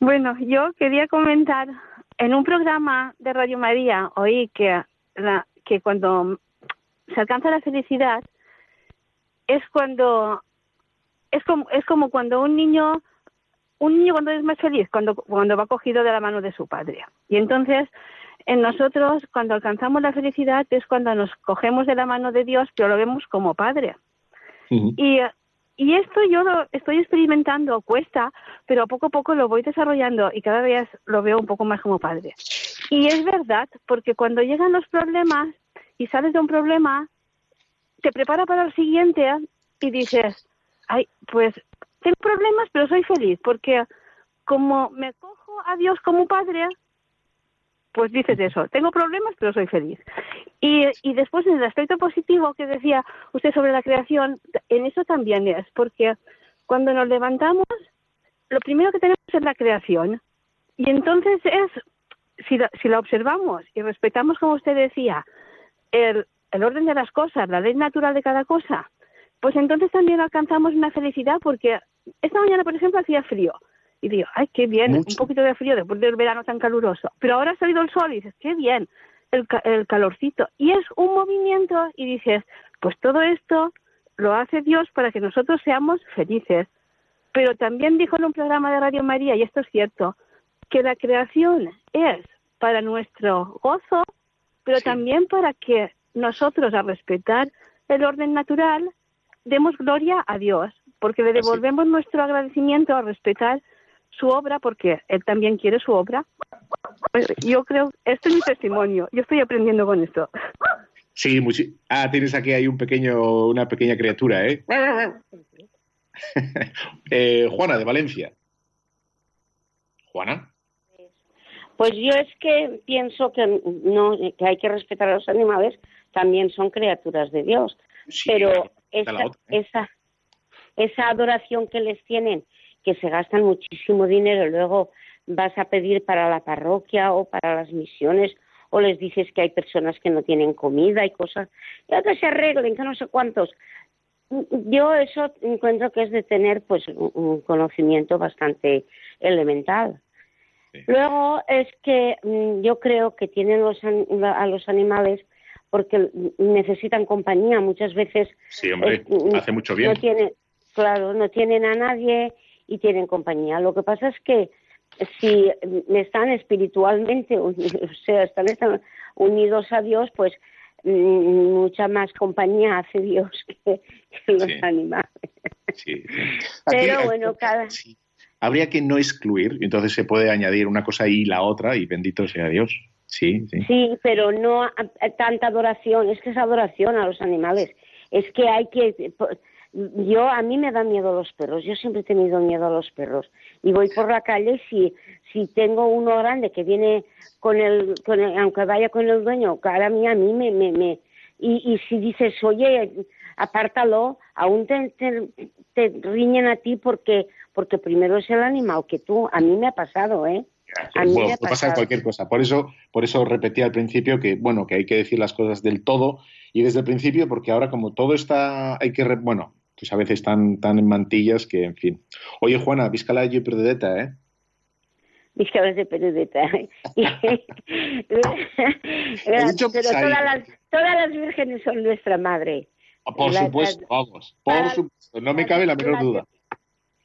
Bueno, yo quería comentar, en un programa de Radio María oí que la, que cuando se alcanza la felicidad es cuando es como es como cuando un niño un niño cuando es más feliz cuando cuando va cogido de la mano de su padre. Y entonces en nosotros cuando alcanzamos la felicidad es cuando nos cogemos de la mano de Dios pero lo vemos como padre. Y y esto yo lo estoy experimentando, cuesta, pero poco a poco lo voy desarrollando y cada vez lo veo un poco más como padre. Y es verdad, porque cuando llegan los problemas y sales de un problema, te prepara para el siguiente y dices, ay, pues tengo problemas, pero soy feliz, porque como me cojo a Dios como padre, pues dices eso, tengo problemas, pero soy feliz. Y, y después en el aspecto positivo que decía usted sobre la creación, en eso también es, porque cuando nos levantamos, lo primero que tenemos es la creación. Y entonces es si la, si la observamos y respetamos, como usted decía, el, el orden de las cosas, la ley natural de cada cosa, pues entonces también alcanzamos una felicidad porque esta mañana, por ejemplo, hacía frío. Y digo, ay, qué bien, un poquito de frío después del verano tan caluroso. Pero ahora ha salido el sol y dices, qué bien, el, el calorcito. Y es un movimiento y dices, pues todo esto lo hace Dios para que nosotros seamos felices. Pero también dijo en un programa de Radio María, y esto es cierto, que la creación es para nuestro gozo, pero también para que nosotros, a respetar el orden natural, demos gloria a Dios, porque le devolvemos nuestro agradecimiento a respetar su obra, porque Él también quiere su obra. Pues yo creo, este es mi testimonio, yo estoy aprendiendo con esto. Sí, ah, tienes aquí hay un pequeño, una pequeña criatura, ¿eh? eh Juana, de Valencia. Juana. Pues yo es que pienso que no que hay que respetar a los animales, también son criaturas de Dios, pero esa, ¿eh? esa esa adoración que les tienen, que se gastan muchísimo dinero, luego vas a pedir para la parroquia o para las misiones o les dices que hay personas que no tienen comida y cosas, y que se arreglen, que no sé cuántos. Yo eso encuentro que es de tener pues un conocimiento bastante elemental. Luego es que mm, yo creo que tienen los, a los animales porque necesitan compañía muchas veces. Sí, hombre, hace mucho bien. No tienen, claro, no tienen a nadie y tienen compañía. Lo que pasa es que si están espiritualmente, o sea, están, unidos a Dios, pues mm, mucha más compañía hace Dios que, los animales. Pero bueno, cada... Habría que no excluir, entonces se puede añadir una cosa y la otra, y bendito sea Dios. Sí, sí. Sí, pero no tanta adoración, es que es adoración a los animales. Es que hay que yo a mí me da miedo los perros yo siempre he tenido miedo a los perros y voy por la calle si si tengo uno grande que viene con el, con aunque vaya con el dueño cara mía a mí me me, me y, y si dices oye apártalo aún te, te, riñen a ti porque porque primero es el animal que tú a mí me ha pasado eh a mí me ha pasado. cualquier cosa. Por eso, por eso repetí al principio que, bueno, que hay que decir las cosas del todo y desde el principio, porque ahora como todo está, hay que, bueno, pues a veces están tan en mantillas que, en fin. Oye, Juana, víscala de Perdeta, ¿eh? Víscala de Perdeta. Pero todas las, todas las vírgenes son nuestra madre. Ah, por supuesto, vamos, por supuesto, no me cabe la menor duda.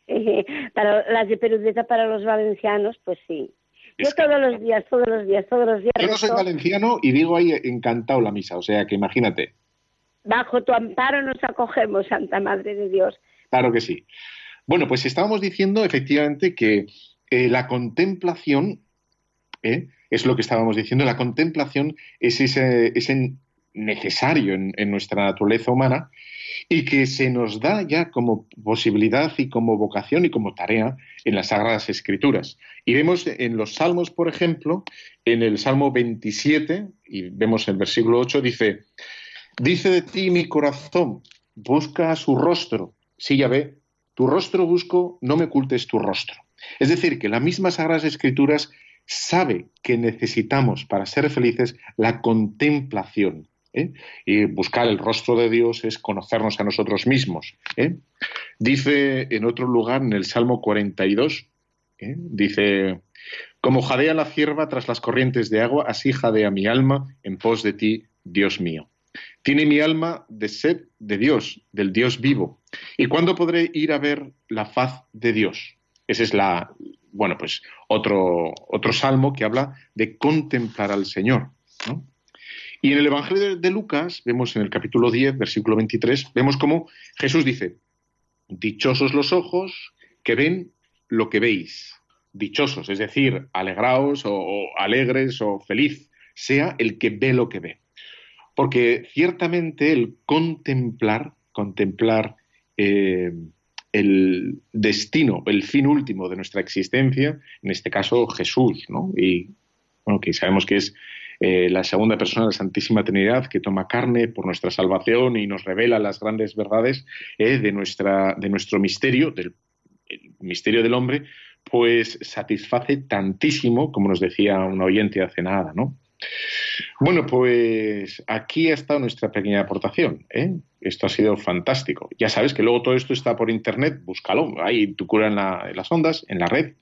para las de Perudeta para los valencianos, pues sí. Yo todos los días, todos los días, todos los días. Yo no soy valenciano y digo ahí encantado la misa, o sea que imagínate. Bajo tu amparo nos acogemos, Santa Madre de Dios. Claro que sí. Bueno, pues estábamos diciendo efectivamente que eh, la contemplación, ¿eh? es lo que estábamos diciendo, la contemplación es ese, necesario en, nuestra naturaleza humana y que se nos da ya como posibilidad y como vocación y como tarea en las Sagradas Escrituras. Y vemos en los Salmos, por ejemplo, en el Salmo 27, y vemos el versículo 8, dice, Dice de ti mi corazón, busca su rostro. Sí, ya ve, tu rostro busco, no me ocultes tu rostro. Es decir, que la misma Sagradas Escrituras sabe que necesitamos para ser felices la contemplación. ¿eh? Y buscar el rostro de Dios es conocernos a nosotros mismos. ¿eh? Dice en otro lugar, en el Salmo 42, ¿eh? dice, como jadea la cierva tras las corrientes de agua, así jadea mi alma en pos de ti, Dios mío. Tiene mi alma de sed de Dios, del Dios vivo. ¿Y cuándo podré ir a ver la faz de Dios? Ese es la, bueno, pues otro, otro salmo que habla de contemplar al Señor. Y en el Evangelio de Lucas, vemos en el capítulo 10, versículo 23, vemos cómo Jesús dice, dichosos los ojos que ven lo que veis. Dichosos, es decir, alegraos o alegres o feliz, sea el que ve lo que ve. Porque ciertamente el contemplar, contemplar eh, el destino, el fin último de nuestra existencia, en este caso Jesús, ¿no? Y bueno, que sabemos que es eh, la segunda persona de la Santísima Trinidad que toma carne por nuestra salvación y nos revela las grandes verdades eh, de, nuestra, de nuestro misterio, del misterio del hombre, pues satisface tantísimo, como nos decía un oyente hace nada, ¿no? Bueno, pues aquí ha estado nuestra pequeña aportación. ¿eh? Esto ha sido fantástico. Ya sabes que luego todo esto está por internet, búscalo. Ahí tu cura en, las ondas, en la red,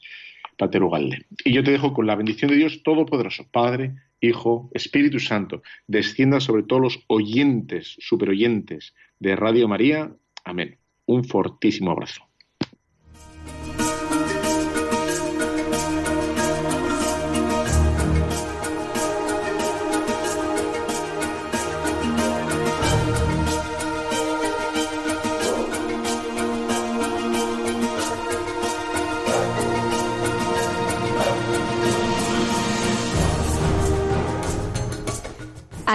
Paterugalde. Y yo te dejo con la bendición de Dios Todopoderoso, Padre, Hijo, Espíritu Santo, descienda sobre todos los oyentes, superoyentes de Radio María. Amén. Un fortísimo abrazo.